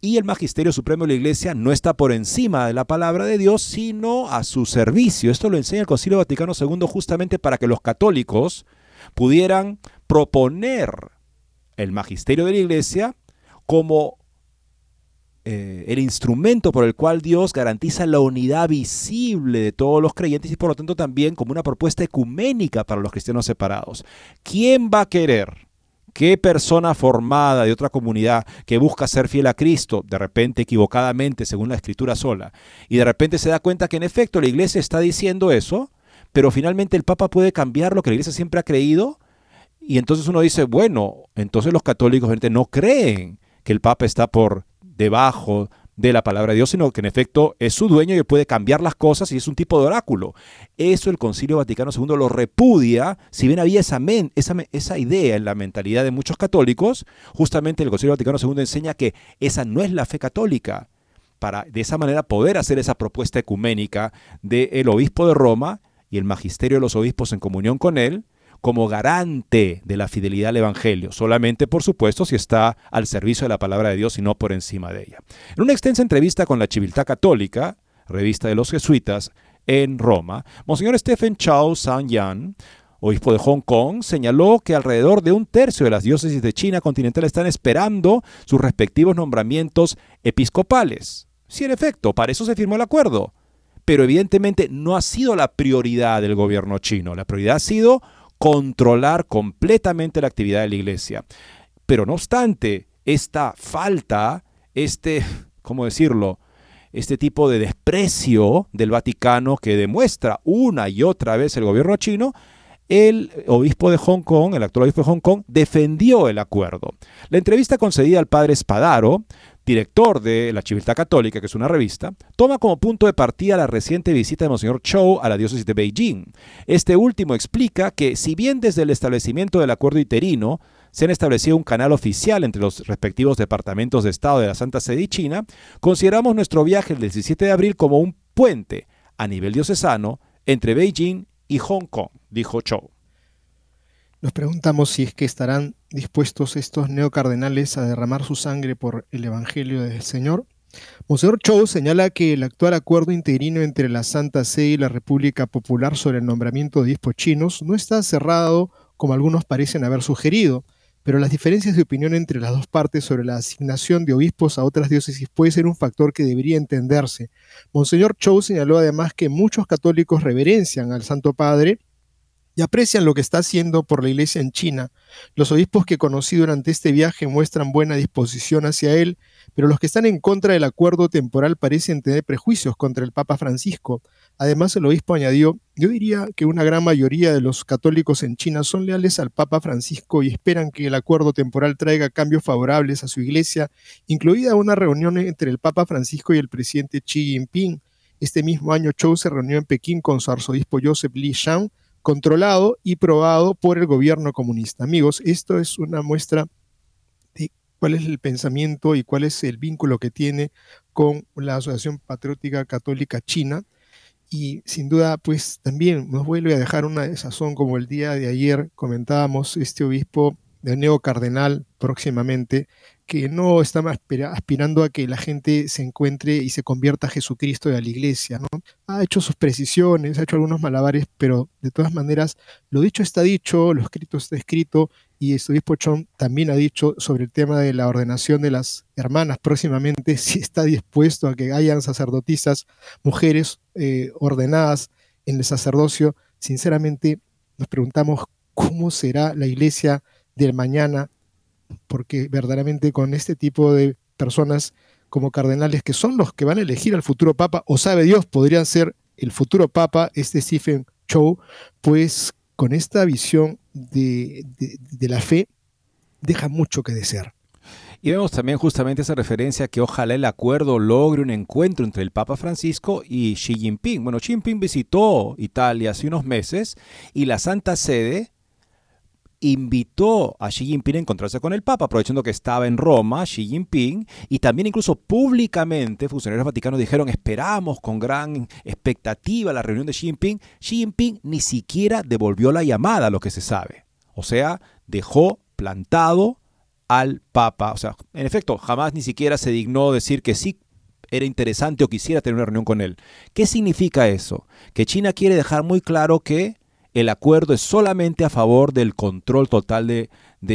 Y el magisterio supremo de la iglesia no está por encima de la palabra de Dios, sino a su servicio. Esto lo enseña el Concilio Vaticano II justamente para que los católicos pudieran proponer el magisterio de la iglesia como eh, el instrumento por el cual Dios garantiza la unidad visible de todos los creyentes y por lo tanto también como una propuesta ecuménica para los cristianos separados. ¿Quién va a querer? ¿Qué persona formada de otra comunidad que busca ser fiel a Cristo, de repente equivocadamente según la escritura sola, y de repente se da cuenta que en efecto la iglesia está diciendo eso, pero finalmente el Papa puede cambiar lo que la Iglesia siempre ha creído. Y entonces uno dice, bueno, entonces los católicos no creen que el Papa está por debajo de la palabra de Dios, sino que en efecto es su dueño y puede cambiar las cosas y es un tipo de oráculo. Eso el Concilio Vaticano II lo repudia, si bien había esa, esa, esa idea en la mentalidad de muchos católicos, justamente el Concilio Vaticano II enseña que esa no es la fe católica, para de esa manera poder hacer esa propuesta ecuménica del obispo de Roma y el magisterio de los obispos en comunión con él, como garante de la fidelidad al Evangelio, solamente por supuesto si está al servicio de la palabra de Dios y no por encima de ella. En una extensa entrevista con la Civiltà Católica, revista de los jesuitas, en Roma, Monseñor Stephen Chao San-Yan, obispo de Hong Kong, señaló que alrededor de un tercio de las diócesis de China continental están esperando sus respectivos nombramientos episcopales. Sí, en efecto, para eso se firmó el acuerdo. Pero evidentemente no ha sido la prioridad del gobierno chino. La prioridad ha sido controlar completamente la actividad de la iglesia. Pero no obstante, esta falta, este, ¿cómo decirlo? Este tipo de desprecio del Vaticano que demuestra una y otra vez el gobierno chino, el obispo de Hong Kong, el actual obispo de Hong Kong, defendió el acuerdo. La entrevista concedida al padre Espadaro director de la Civiltà Católica, que es una revista, toma como punto de partida la reciente visita de Monseñor Chou a la diócesis de Beijing. Este último explica que, si bien desde el establecimiento del acuerdo interino se han establecido un canal oficial entre los respectivos departamentos de Estado de la Santa Sede y China, consideramos nuestro viaje el 17 de abril como un puente a nivel diocesano entre Beijing y Hong Kong, dijo Chou.
Nos preguntamos si es que estarán dispuestos estos neocardenales a derramar su sangre por el Evangelio del Señor. Monseñor Chou señala que el actual acuerdo interino entre la Santa Sede y la República Popular sobre el nombramiento de obispos chinos no está cerrado como algunos parecen haber sugerido, pero las diferencias de opinión entre las dos partes sobre la asignación de obispos a otras diócesis puede ser un factor que debería entenderse. Monseñor Chou señaló además que muchos católicos reverencian al Santo Padre y aprecian lo que está haciendo por la iglesia en China. Los obispos que conocí durante este viaje muestran buena disposición hacia él, pero los que están en contra del acuerdo temporal parecen tener prejuicios contra el Papa Francisco. Además, el obispo añadió, yo diría que una gran mayoría de los católicos en China son leales al Papa Francisco y esperan que el acuerdo temporal traiga cambios favorables a su iglesia, incluida una reunión entre el Papa Francisco y el presidente Xi Jinping. Este mismo año, Chou se reunió en Pekín con su arzobispo Joseph Li Shang, controlado y probado por el gobierno comunista. Amigos, esto es una muestra de cuál es el pensamiento y cuál es el vínculo que tiene con la Asociación Patriótica Católica China. Y sin duda, pues también nos vuelve a dejar una desazón como el día de ayer comentábamos este obispo de Neo Cardenal próximamente, que no está aspirando a que la gente se encuentre y se convierta a Jesucristo y a la iglesia. ¿no? Ha hecho sus precisiones, ha hecho algunos malabares, pero de todas maneras, lo dicho está dicho, lo escrito está escrito, y este obispo Chon también ha dicho sobre el tema de la ordenación de las hermanas próximamente, si está dispuesto a que hayan sacerdotisas, mujeres eh, ordenadas en el sacerdocio. Sinceramente, nos preguntamos cómo será la iglesia del mañana porque verdaderamente con este tipo de personas como cardenales que son los que van a elegir al futuro papa, o sabe Dios, podrían ser el futuro papa, este Stephen Chow, pues con esta visión de, de la fe deja mucho que desear.
Y vemos también justamente esa referencia que ojalá el acuerdo logre un encuentro entre el Papa Francisco y Xi Jinping. Bueno, Xi Jinping visitó Italia hace unos meses y la Santa Sede invitó a Xi Jinping a encontrarse con el Papa, aprovechando que estaba en Roma Xi Jinping, y también incluso públicamente funcionarios vaticanos dijeron, esperamos con gran expectativa la reunión de Xi Jinping. Xi Jinping ni siquiera devolvió la llamada, lo que se sabe. O sea, dejó plantado al Papa. O sea, en efecto, jamás ni siquiera se dignó decir que sí era interesante o quisiera tener una reunión con él. ¿Qué significa eso? Que China quiere dejar muy claro que el acuerdo es solamente a favor del control total de,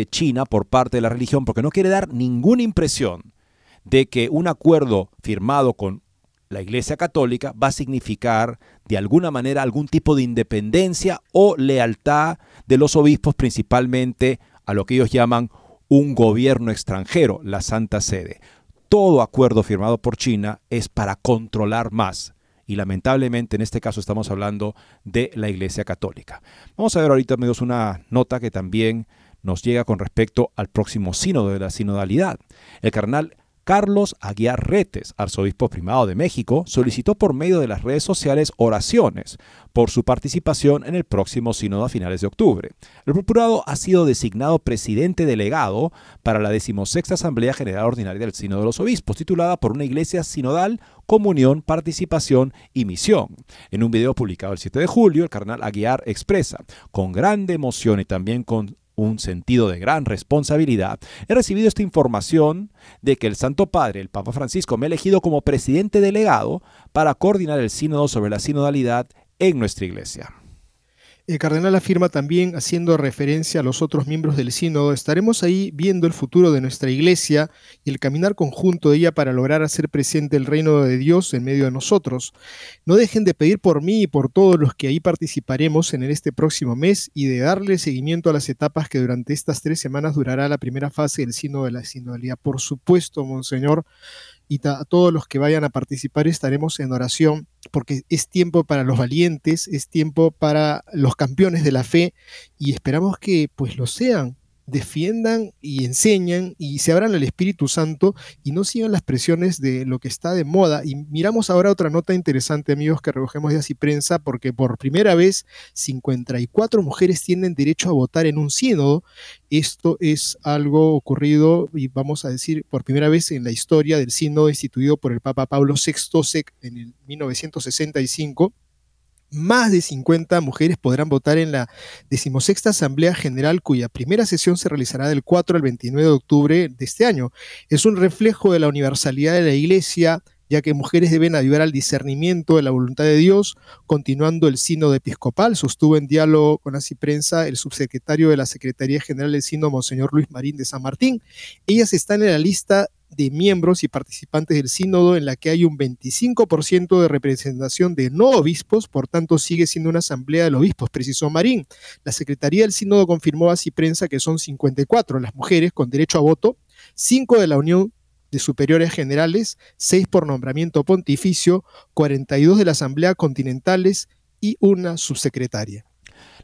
China por parte de la religión, porque no quiere dar ninguna impresión de que un acuerdo firmado con la Iglesia Católica va a significar de alguna manera algún tipo de independencia o lealtad de los obispos, principalmente a lo que ellos llaman un gobierno extranjero, la Santa Sede. Todo acuerdo firmado por China es para controlar más y lamentablemente en este caso estamos hablando de la Iglesia Católica. Vamos a ver ahorita, amigos, una nota que también nos llega con respecto al próximo sínodo de la sinodalidad. El carnal Carlos Aguiar Retes, arzobispo primado de México, solicitó por medio de las redes sociales oraciones por su participación en el próximo sínodo a finales de octubre. El procurado ha sido designado presidente delegado para la decimosexta Asamblea General Ordinaria del Sínodo de los Obispos, titulada por una iglesia sinodal, comunión, participación y misión. En un video publicado el 7 de julio, el carnal Aguiar expresa, con grande emoción y también con un sentido de gran responsabilidad, he recibido esta información de que el Santo Padre, el Papa Francisco, me ha elegido como presidente delegado para coordinar el sínodo sobre la sinodalidad en nuestra iglesia.
El cardenal afirma también, haciendo referencia a los otros miembros del sínodo, estaremos ahí viendo el futuro de nuestra iglesia y el caminar conjunto de ella para lograr hacer presente el reino de Dios en medio de nosotros. No dejen de pedir por mí y por todos los que ahí participaremos en este próximo mes y de darle seguimiento a las etapas que durante estas tres semanas durará la primera fase del sínodo de la sinodalidad. Por supuesto, Monseñor, y a todos los que vayan a participar estaremos en oración porque es tiempo para los valientes, es tiempo para los campeones de la fe y esperamos que pues lo sean, defiendan y enseñan y se abran al Espíritu Santo y no sigan las presiones de lo que está de moda. Y miramos ahora otra nota interesante, amigos, que recogemos de Así Prensa, porque por primera vez 54 mujeres tienen derecho a votar en un sínodo. Esto es algo ocurrido, y vamos a decir, por primera vez en la historia del sínodo instituido por el Papa Pablo VI en el 1965 más de 50 mujeres podrán votar en la decimosexta Asamblea General, cuya primera sesión se realizará del 4 al 29 de octubre de este año. Es un reflejo de la universalidad de la Iglesia, ya que mujeres deben ayudar al discernimiento de la voluntad de Dios, continuando el sínodo episcopal. Sostuvo en diálogo con Así Prensa el subsecretario de la Secretaría General del Sínodo, Monseñor Luis Marín de San Martín. Ellas están en la lista de miembros y participantes del sínodo en la que hay un 25% de representación de no obispos, por tanto sigue siendo una asamblea de obispos, precisó Marín. La Secretaría del Sínodo confirmó así prensa que son 54 las mujeres con derecho a voto, 5 de la Unión de Superiores Generales, 6 por nombramiento pontificio, 42 de la Asamblea Continentales y una subsecretaria.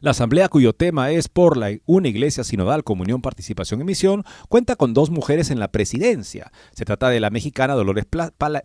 La asamblea, cuyo tema es por la, una iglesia sinodal, comunión, participación y misión, cuenta con dos mujeres en la presidencia. Se trata de la mexicana Dolores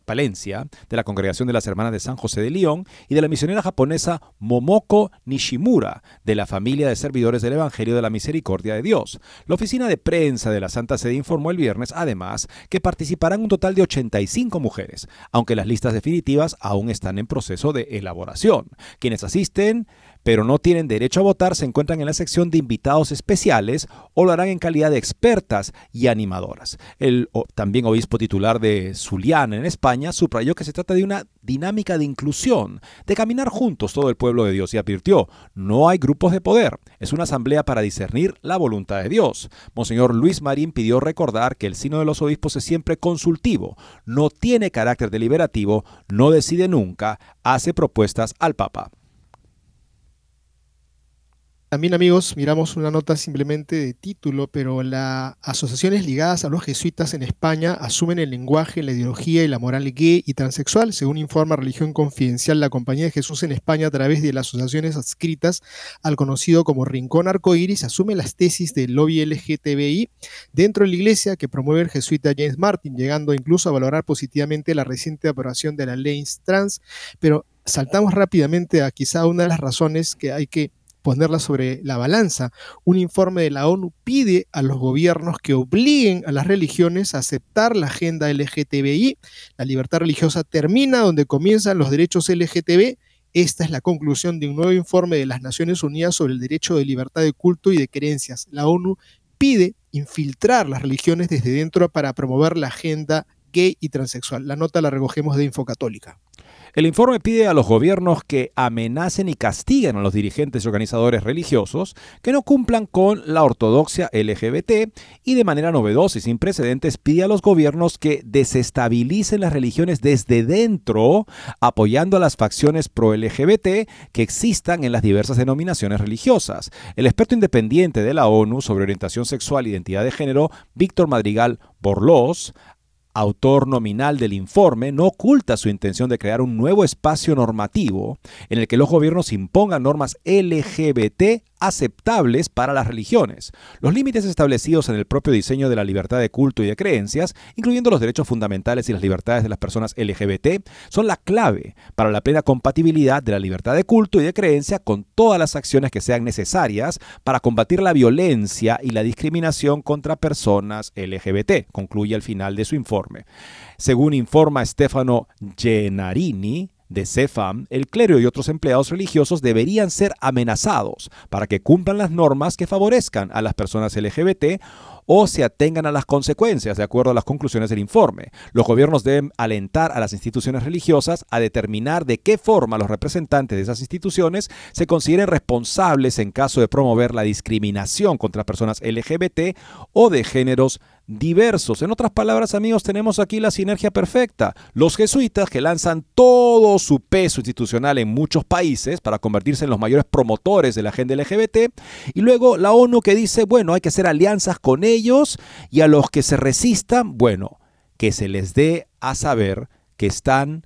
Palencia, de la Congregación de las Hermanas de San José de León, y de la misionera japonesa Momoko Nishimura, de la familia de servidores del Evangelio de la Misericordia de Dios. La oficina de prensa de la Santa Sede informó el viernes, además, que participarán un total de 85 mujeres, aunque las listas definitivas aún están en proceso de elaboración. Quienes asisten pero no tienen derecho a votar se encuentran en la sección de invitados especiales o lo harán en calidad de expertas y animadoras. El también obispo titular de Zuliana en España subrayó que se trata de una dinámica de inclusión, de caminar juntos todo el pueblo de Dios y advirtió, no hay grupos de poder, es una asamblea para discernir la voluntad de Dios. Monseñor Luis Marín pidió recordar que el sino de los obispos es siempre consultivo, no tiene carácter deliberativo, no decide nunca, hace propuestas al Papa.
También amigos, miramos una nota simplemente de título, pero las asociaciones ligadas a los jesuitas en España asumen el lenguaje, la ideología y la moral gay y transexual, según informa Religión Confidencial, la Compañía de Jesús en España a través de las asociaciones adscritas al conocido como Rincón Arcoíris, asume las tesis del lobby LGTBI dentro de la iglesia que promueve el jesuita James Martin, llegando incluso a valorar positivamente la reciente aprobación de la ley trans, pero saltamos rápidamente a quizá una de las razones que hay que ponerla sobre la balanza. Un informe de la ONU pide a los gobiernos que obliguen a las religiones a aceptar la agenda LGTBI. La libertad religiosa termina donde comienzan los derechos LGTB. Esta es la conclusión de un nuevo informe de las Naciones Unidas sobre el derecho de libertad de culto y de creencias. La ONU pide infiltrar las religiones desde dentro para promover la agenda gay y transexual. La nota la recogemos de Infocatólica.
El informe pide a los gobiernos que amenacen y castiguen a los dirigentes y organizadores religiosos que no cumplan con la ortodoxia LGBT y de manera novedosa y sin precedentes pide a los gobiernos que desestabilicen las religiones desde dentro, apoyando a las facciones pro-LGBT que existan en las diversas denominaciones religiosas. El experto independiente de la ONU sobre orientación sexual e identidad de género, Víctor Madrigal Borlós, autor nominal del informe, no oculta su intención de crear un nuevo espacio normativo en el que los gobiernos impongan normas LGBT aceptables para las religiones. Los límites establecidos en el propio diseño de la libertad de culto y de creencias, incluyendo los derechos fundamentales y las libertades de las personas LGBT, son la clave para la plena compatibilidad de la libertad de culto y de creencia con todas las acciones que sean necesarias para combatir la violencia y la discriminación contra personas LGBT, concluye al final de su informe. Según informa Stefano Genarini, de CEFAM, el clero y otros empleados religiosos deberían ser amenazados para que cumplan las normas que favorezcan a las personas LGBT o se atengan a las consecuencias, de acuerdo a las conclusiones del informe. Los gobiernos deben alentar a las instituciones religiosas a determinar de qué forma los representantes de esas instituciones se consideren responsables en caso de promover la discriminación contra personas LGBT o de géneros diversos. En otras palabras, amigos, tenemos aquí la sinergia perfecta. Los jesuitas que lanzan todo su peso institucional en muchos países para convertirse en los mayores promotores de la agenda LGBT. Y luego la ONU que dice, bueno, hay que hacer alianzas con ellos y a los que se resistan, bueno, que se les dé a saber que están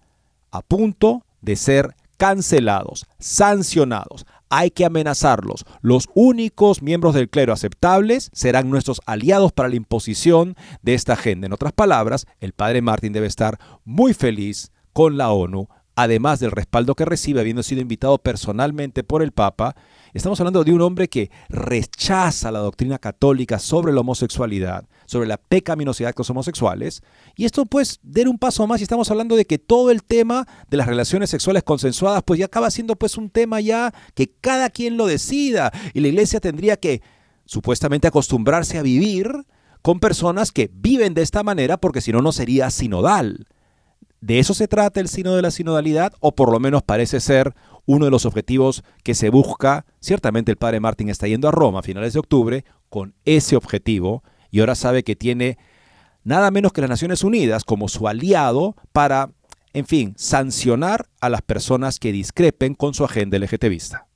a punto de ser cancelados, sancionados hay que amenazarlos. Los únicos miembros del clero aceptables serán nuestros aliados para la imposición de esta agenda. En otras palabras, el padre Martín debe estar muy feliz con la ONU, además del respaldo que recibe habiendo sido invitado personalmente por el Papa Estamos hablando de un hombre que rechaza la doctrina católica sobre la homosexualidad, sobre la pecaminosidad de los homosexuales. Y esto pues den un paso más y estamos hablando de que todo el tema de las relaciones sexuales consensuadas pues ya acaba siendo pues un tema ya que cada quien lo decida y la iglesia tendría que supuestamente acostumbrarse a vivir con personas que viven de esta manera porque si no no sería sinodal. ¿De eso se trata el sino de la sinodalidad? O por lo menos parece ser uno de los objetivos que se busca. Ciertamente el padre Martín está yendo a Roma a finales de octubre con ese objetivo y ahora sabe que tiene nada menos que las Naciones Unidas como su aliado para, en fin, sancionar a las personas que discrepen con su agenda LGTBista.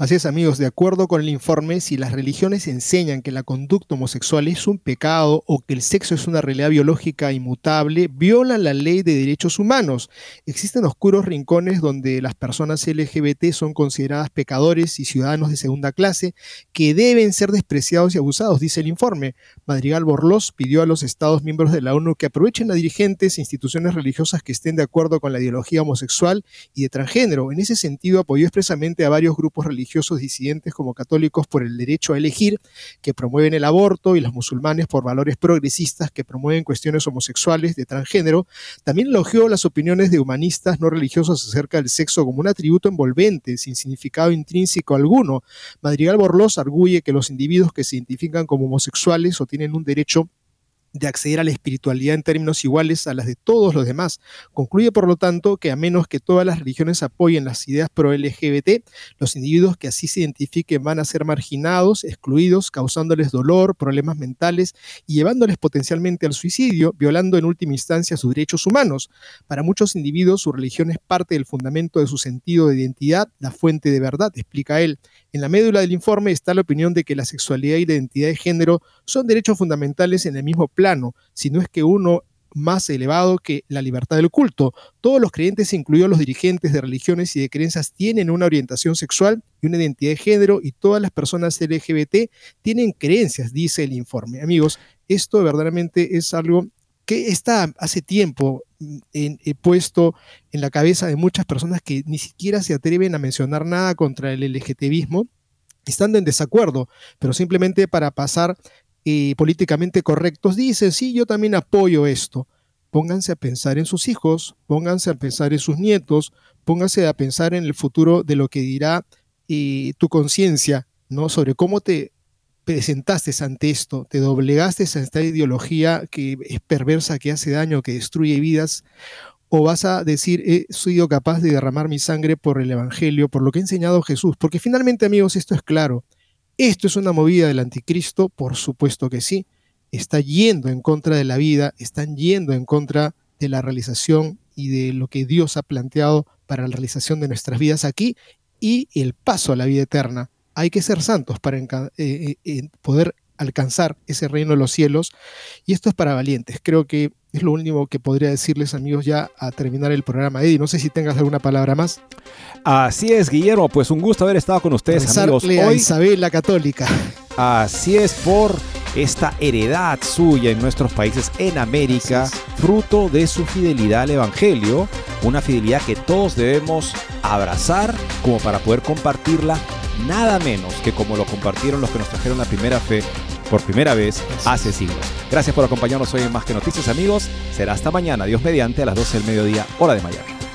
Así es, amigos, de acuerdo con el informe, si las religiones enseñan que la conducta homosexual es un pecado o que el sexo es una realidad biológica inmutable, violan la ley de derechos humanos. Existen oscuros rincones donde las personas LGBT son consideradas pecadores y ciudadanos de segunda clase que deben ser despreciados y abusados, dice el informe. Madrigal Borlós pidió a los Estados miembros de la ONU que aprovechen a dirigentes e instituciones religiosas que estén de acuerdo con la ideología homosexual y de transgénero. En ese sentido, apoyó expresamente a varios grupos religiosos religiosos disidentes como católicos por el derecho a elegir, que promueven el aborto, y los musulmanes por valores progresistas que promueven cuestiones homosexuales de transgénero, también elogió las opiniones de humanistas no religiosos acerca del sexo como un atributo envolvente, sin significado intrínseco alguno. Madrigal Borlós arguye que los individuos que se identifican como homosexuales o tienen un derecho de acceder a la espiritualidad en términos iguales a las de todos los demás. Concluye, por lo tanto, que a menos que todas las religiones apoyen las ideas pro-LGBT, los individuos que así se identifiquen van a ser marginados, excluidos, causándoles dolor, problemas mentales y llevándoles potencialmente al suicidio, violando en última instancia sus derechos humanos. Para muchos individuos, su religión es parte del fundamento de su sentido de identidad, la fuente de verdad, explica él. En la médula del informe está la opinión de que la sexualidad y la identidad de género son derechos fundamentales en el mismo plano, si no es que uno más elevado que la libertad del culto. Todos los creyentes, incluidos los dirigentes de religiones y de creencias, tienen una orientación sexual y una identidad de género y todas las personas LGBT tienen creencias, dice el informe. Amigos, esto verdaderamente es algo que está hace tiempo en, puesto en la cabeza de muchas personas que ni siquiera se atreven a mencionar nada contra el LGTBismo, estando en desacuerdo, pero simplemente para pasar eh, políticamente correctos, dicen, sí, yo también apoyo esto. Pónganse a pensar en sus hijos, pónganse a pensar en sus nietos, pónganse a pensar en el futuro de lo que dirá eh, tu conciencia, ¿no? Sobre cómo te presentaste ante esto, te doblegaste a esta ideología que es perversa, que hace daño, que destruye vidas, o vas a decir, he sido capaz de derramar mi sangre por el Evangelio, por lo que ha enseñado Jesús, porque finalmente amigos, esto es claro, esto es una movida del anticristo, por supuesto que sí, está yendo en contra de la vida, están yendo en contra de la realización y de lo que Dios ha planteado para la realización de nuestras vidas aquí y el paso a la vida eterna hay que ser santos para eh, eh, poder alcanzar ese reino de los cielos. Y esto es para valientes. Creo que es lo único que podría decirles, amigos, ya a terminar el programa. Eddie, no sé si tengas alguna palabra más.
Así es, Guillermo, pues un gusto haber estado con ustedes, amigos.
Hoy, a Isabel la Católica.
Así es, por esta heredad suya en nuestros países en América, fruto de su fidelidad al Evangelio, una fidelidad que todos debemos abrazar como para poder compartirla, nada menos que como lo compartieron los que nos trajeron la primera fe por primera vez hace siglos. Gracias por acompañarnos hoy en Más que Noticias, amigos. Será hasta mañana, Dios mediante, a las 12 del mediodía, hora de Miami.